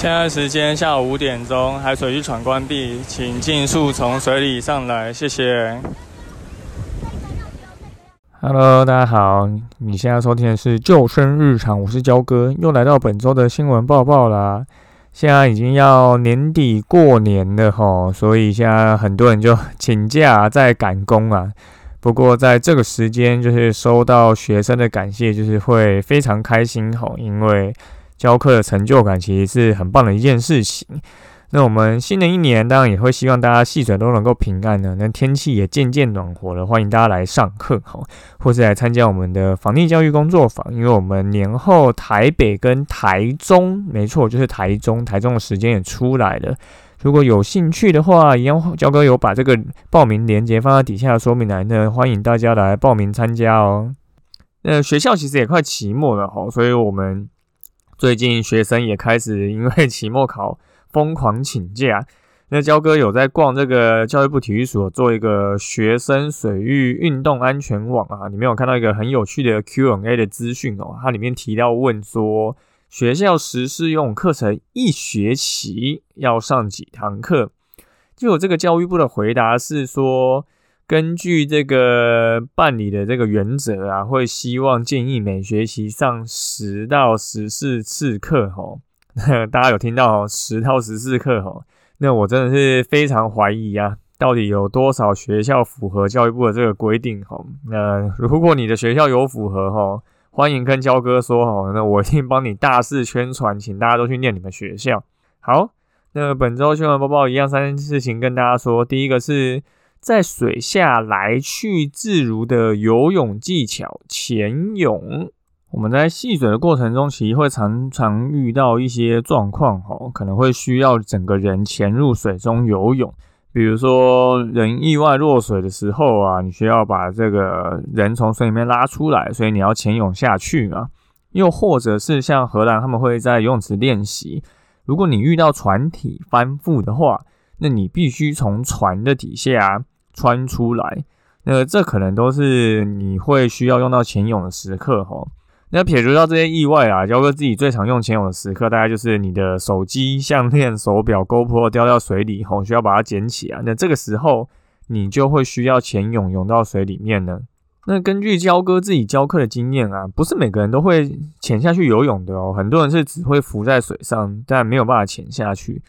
现在时间下午五点钟，海水浴场关闭，请尽速从水里上来，谢谢。Hello，大家好，你现在收听的是救生日常，我是焦哥，又来到本周的新闻报报啦。现在已经要年底过年了吼，所以现在很多人就请假在赶工啊。不过在这个时间，就是收到学生的感谢，就是会非常开心吼，因为。教课的成就感其实是很棒的一件事情。那我们新的一年当然也会希望大家戏水都能够平安的。那天气也渐渐暖和了，欢迎大家来上课哈，或是来参加我们的防疫教育工作坊。因为我们年后台北跟台中，没错，就是台中，台中的时间也出来了。如果有兴趣的话，一样焦哥有把这个报名链接放在底下的说明栏呢，欢迎大家来报名参加哦。那学校其实也快期末了哈，所以我们。最近学生也开始因为期末考疯狂请假。那焦哥有在逛这个教育部体育所做一个学生水域运动安全网啊，里面有看到一个很有趣的 Q&A 的资讯哦。它里面提到问说，学校实施游泳课程一学期要上几堂课？就有这个教育部的回答是说。根据这个办理的这个原则啊，会希望建议每学期上十到十四次课吼。大家有听到十到十四课吼？那我真的是非常怀疑啊，到底有多少学校符合教育部的这个规定吼？那如果你的学校有符合吼，欢迎跟焦哥说吼，那我一定帮你大肆宣传，请大家都去念你们学校。好，那本周新闻播报一样三件事情跟大家说，第一个是。在水下来去自如的游泳技巧，潜泳。我们在戏水的过程中，其实会常常遇到一些状况，哦，可能会需要整个人潜入水中游泳。比如说，人意外落水的时候啊，你需要把这个人从水里面拉出来，所以你要潜泳下去嘛。又或者是像荷兰，他们会在游泳池练习，如果你遇到船体翻覆的话，那你必须从船的底下。穿出来，那这可能都是你会需要用到潜泳的时刻哈。那撇除掉这些意外啊，焦哥自己最常用潜泳的时刻，大概就是你的手机、项链、手表、GoPro 掉到水里后，需要把它捡起来。那这个时候你就会需要潜泳，泳到水里面呢。那根据焦哥自己教课的经验啊，不是每个人都会潜下去游泳的哦。很多人是只会浮在水上，但没有办法潜下去。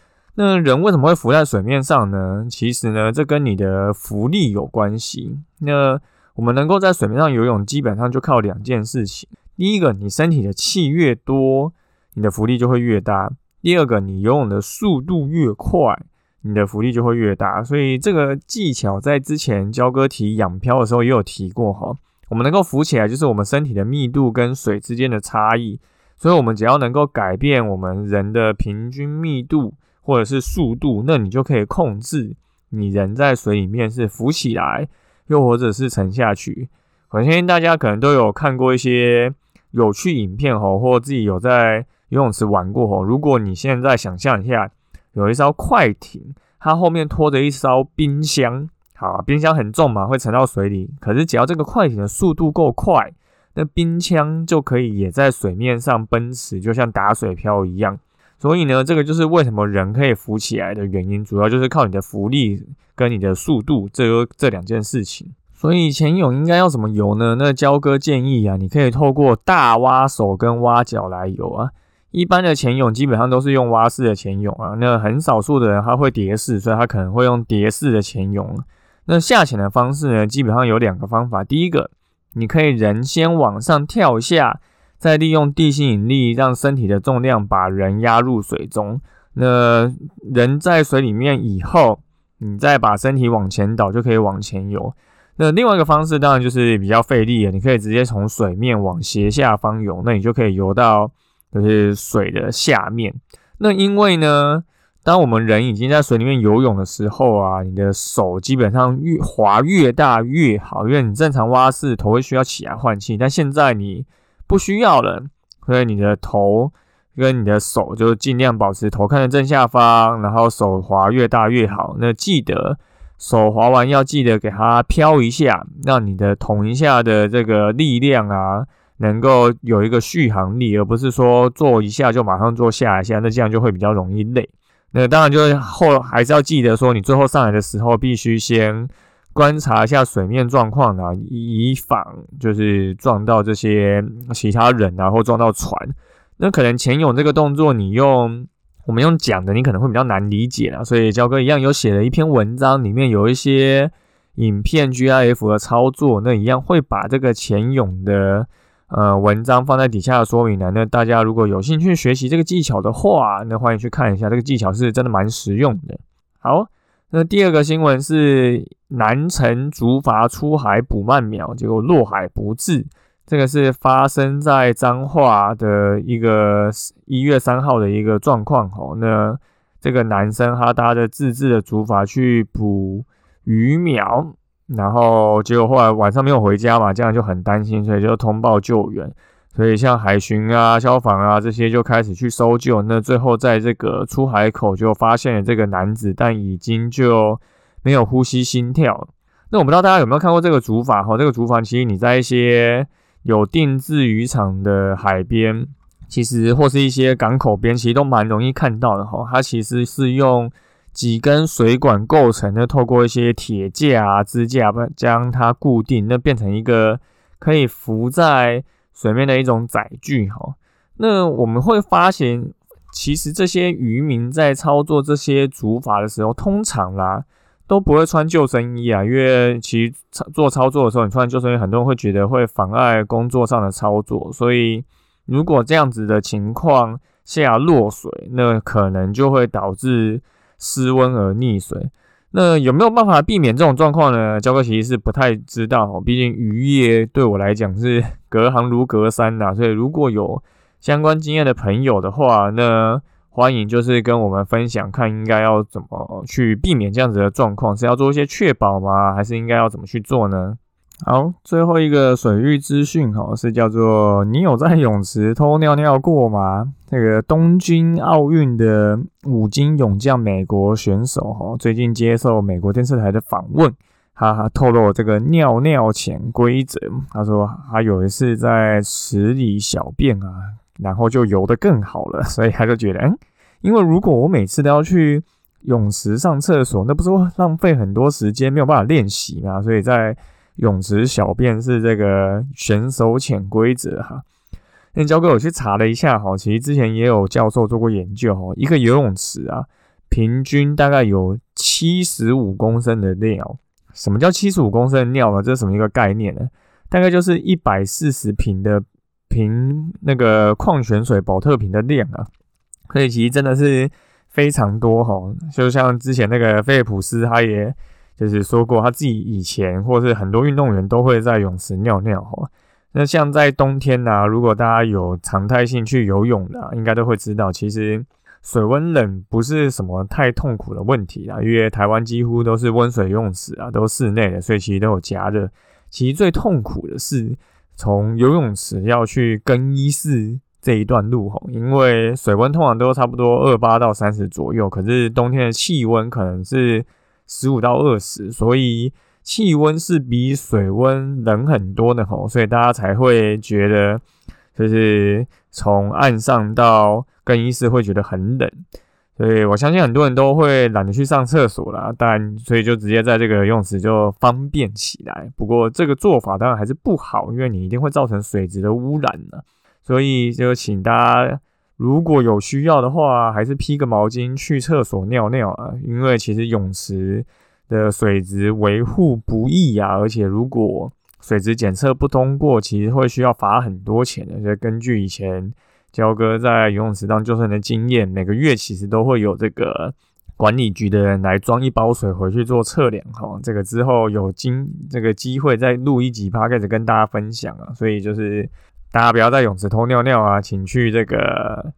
那人为什么会浮在水面上呢？其实呢，这跟你的浮力有关系。那我们能够在水面上游泳，基本上就靠两件事情：第一个，你身体的气越多，你的浮力就会越大；第二个，你游泳的速度越快，你的浮力就会越大。所以这个技巧在之前教哥提仰漂的时候也有提过哈。我们能够浮起来，就是我们身体的密度跟水之间的差异。所以，我们只要能够改变我们人的平均密度。或者是速度，那你就可以控制你人在水里面是浮起来，又或者是沉下去。我相信大家可能都有看过一些有趣影片吼，或自己有在游泳池玩过吼。如果你现在想象一下，有一艘快艇，它后面拖着一艘冰箱，好，冰箱很重嘛，会沉到水里。可是只要这个快艇的速度够快，那冰箱就可以也在水面上奔驰，就像打水漂一样。所以呢，这个就是为什么人可以浮起来的原因，主要就是靠你的浮力跟你的速度这这两件事情。所以潜泳应该要怎么游呢？那焦哥建议啊，你可以透过大蛙手跟蛙脚来游啊。一般的潜泳基本上都是用蛙式的潜泳啊，那很少数的人他会蝶式，所以他可能会用蝶式的潜泳。那下潜的方式呢，基本上有两个方法。第一个，你可以人先往上跳下。再利用地心引力，让身体的重量把人压入水中。那人在水里面以后，你再把身体往前倒，就可以往前游。那另外一个方式当然就是比较费力的，你可以直接从水面往斜下方游，那你就可以游到就是水的下面。那因为呢，当我们人已经在水里面游泳的时候啊，你的手基本上越滑越大越好，因为你正常蛙式头会需要起来换气，但现在你不需要了，所以你的头跟你的手就尽量保持头看着正下方，然后手滑越大越好。那记得。手滑完要记得给它飘一下，让你的捅一下的这个力量啊，能够有一个续航力，而不是说做一下就马上做下一下，那这样就会比较容易累。那当然就是后还是要记得说，你最后上来的时候必须先观察一下水面状况啊，以防就是撞到这些其他人啊，或撞到船。那可能潜泳这个动作，你用。我们用讲的，你可能会比较难理解啊，所以焦哥一样有写了一篇文章，里面有一些影片 GIF 的操作，那一样会把这个潜泳的呃文章放在底下的说明栏。那大家如果有兴趣学习这个技巧的话，那欢迎去看一下，这个技巧是真的蛮实用的。好，那第二个新闻是南城竹筏出海捕鳗苗，结果落海不治。这个是发生在彰化的一个一月三号的一个状况哦。那这个男生他搭着自制的竹筏去捕鱼苗，然后结果后来晚上没有回家嘛，这样就很担心，所以就通报救援。所以像海巡啊、消防啊这些就开始去搜救。那最后在这个出海口就发现了这个男子，但已经就没有呼吸、心跳。那我不知道大家有没有看过这个竹筏哈？这个竹筏其实你在一些有定制渔场的海边，其实或是一些港口边，其实都蛮容易看到的哈。它其实是用几根水管构成的，透过一些铁架啊、支架将它固定，那变成一个可以浮在水面的一种载具哈。那我们会发现，其实这些渔民在操作这些竹筏的时候，通常啦。都不会穿救生衣啊，因为其实做操作的时候，你穿救生衣，很多人会觉得会妨碍工作上的操作。所以，如果这样子的情况下落水，那可能就会导致失温而溺水。那有没有办法避免这种状况呢？焦哥其实是不太知道，毕竟渔业对我来讲是 隔行如隔山呐。所以，如果有相关经验的朋友的话，那欢迎，就是跟我们分享，看应该要怎么去避免这样子的状况，是要做一些确保吗？还是应该要怎么去做呢？好，最后一个水域资讯哈，是叫做你有在泳池偷尿尿过吗？这个东京奥运的五金泳将美国选手哈，最近接受美国电视台的访问，他透露这个尿尿潜规则，他说他有一次在池里小便啊。然后就游得更好了，所以他就觉得，嗯，因为如果我每次都要去泳池上厕所，那不是浪费很多时间，没有办法练习嘛？所以在泳池小便是这个选手潜规则哈。那焦哥我去查了一下哈，其实之前也有教授做过研究哈，一个游泳池啊，平均大概有七十五公升的尿。什么叫七十五公升的尿呢？这是什么一个概念呢？大概就是一百四十瓶的。瓶那个矿泉水保特瓶的量啊，所以其实真的是非常多哈。就像之前那个菲利普斯，他也就是说过，他自己以前或是很多运动员都会在泳池尿尿哈。那像在冬天呢，如果大家有常态性去游泳的，应该都会知道，其实水温冷不是什么太痛苦的问题啊。因为台湾几乎都是温水游泳池啊，都室内的，所以其实都有加热。其实最痛苦的是。从游泳池要去更衣室这一段路吼，因为水温通常都差不多二八到三十左右，可是冬天的气温可能是十五到二十，所以气温是比水温冷很多的吼，所以大家才会觉得就是从岸上到更衣室会觉得很冷。所以我相信很多人都会懒得去上厕所啦，但所以就直接在这个游泳池就方便起来。不过这个做法当然还是不好，因为你一定会造成水质的污染呢。所以就请大家如果有需要的话，还是披个毛巾去厕所尿尿啊。因为其实泳池的水质维护不易啊，而且如果水质检测不通过，其实会需要罚很多钱的。就根据以前。焦哥在游泳池当救生的经验，每个月其实都会有这个管理局的人来装一包水回去做测量哈。这个之后有经这个机会再录一集 p 开始跟大家分享啊。所以就是大家不要在泳池偷尿尿啊，请去这个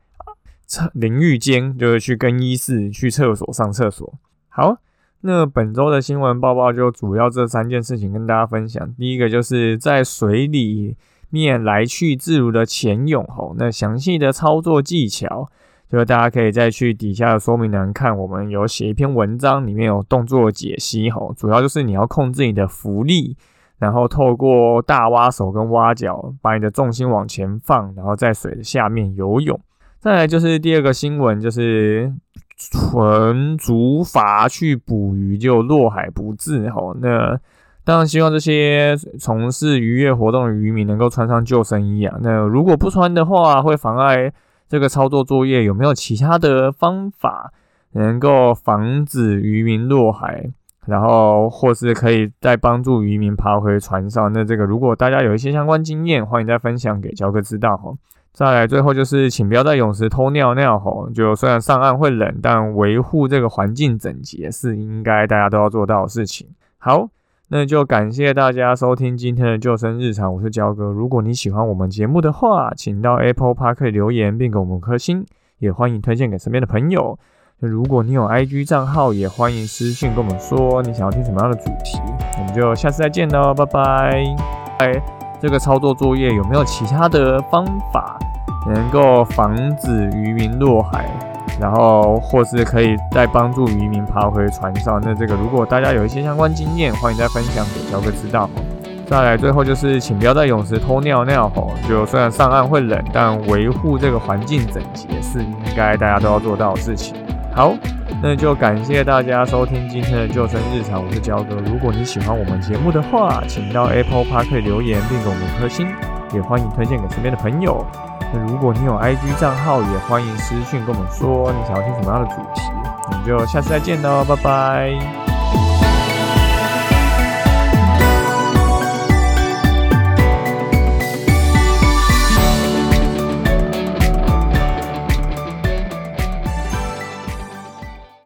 淋浴间，就是去更衣室、去厕所上厕所。好，那本周的新闻报报就主要这三件事情跟大家分享。第一个就是在水里面来去自如的潜泳吼，那详细的操作技巧。就是大家可以再去底下的说明栏看，我们有写一篇文章，里面有动作解析吼，主要就是你要控制你的浮力，然后透过大挖手跟挖脚，把你的重心往前放，然后在水的下面游泳。再来就是第二个新闻，就是纯竹筏去捕鱼就落海不治吼。那当然希望这些从事渔业活动的渔民能够穿上救生衣啊。那如果不穿的话，会妨碍。这个操作作业有没有其他的方法能够防止渔民落海，然后或是可以再帮助渔民爬回船上？那这个如果大家有一些相关经验，欢迎再分享给焦哥知道哈。再来最后就是，请不要在泳池偷尿尿哈。就虽然上岸会冷，但维护这个环境整洁是应该大家都要做到的事情。好。那就感谢大家收听今天的救生日常，我是焦哥。如果你喜欢我们节目的话，请到 Apple Park 留言并给我们颗星，也欢迎推荐给身边的朋友。如果你有 IG 账号，也欢迎私信跟我们说你想要听什么样的主题。我们就下次再见喽，拜拜。哎，这个操作作业有没有其他的方法能够防止渔民落海？然后，或是可以再帮助渔民爬回船上。那这个，如果大家有一些相关经验，欢迎再分享给小哥知道。再来，最后就是，请不要在泳池偷尿尿。吼，就虽然上岸会冷，但维护这个环境整洁是应该大家都要做到的事情。好，那就感谢大家收听今天的救生日常，我是焦哥。如果你喜欢我们节目的话，请到 Apple Park 留言并给我们颗星，也欢迎推荐给身边的朋友。那如果你有 IG 账号，也欢迎私信跟我们说你想要听什么样的主题，我们就下次再见喽，拜拜。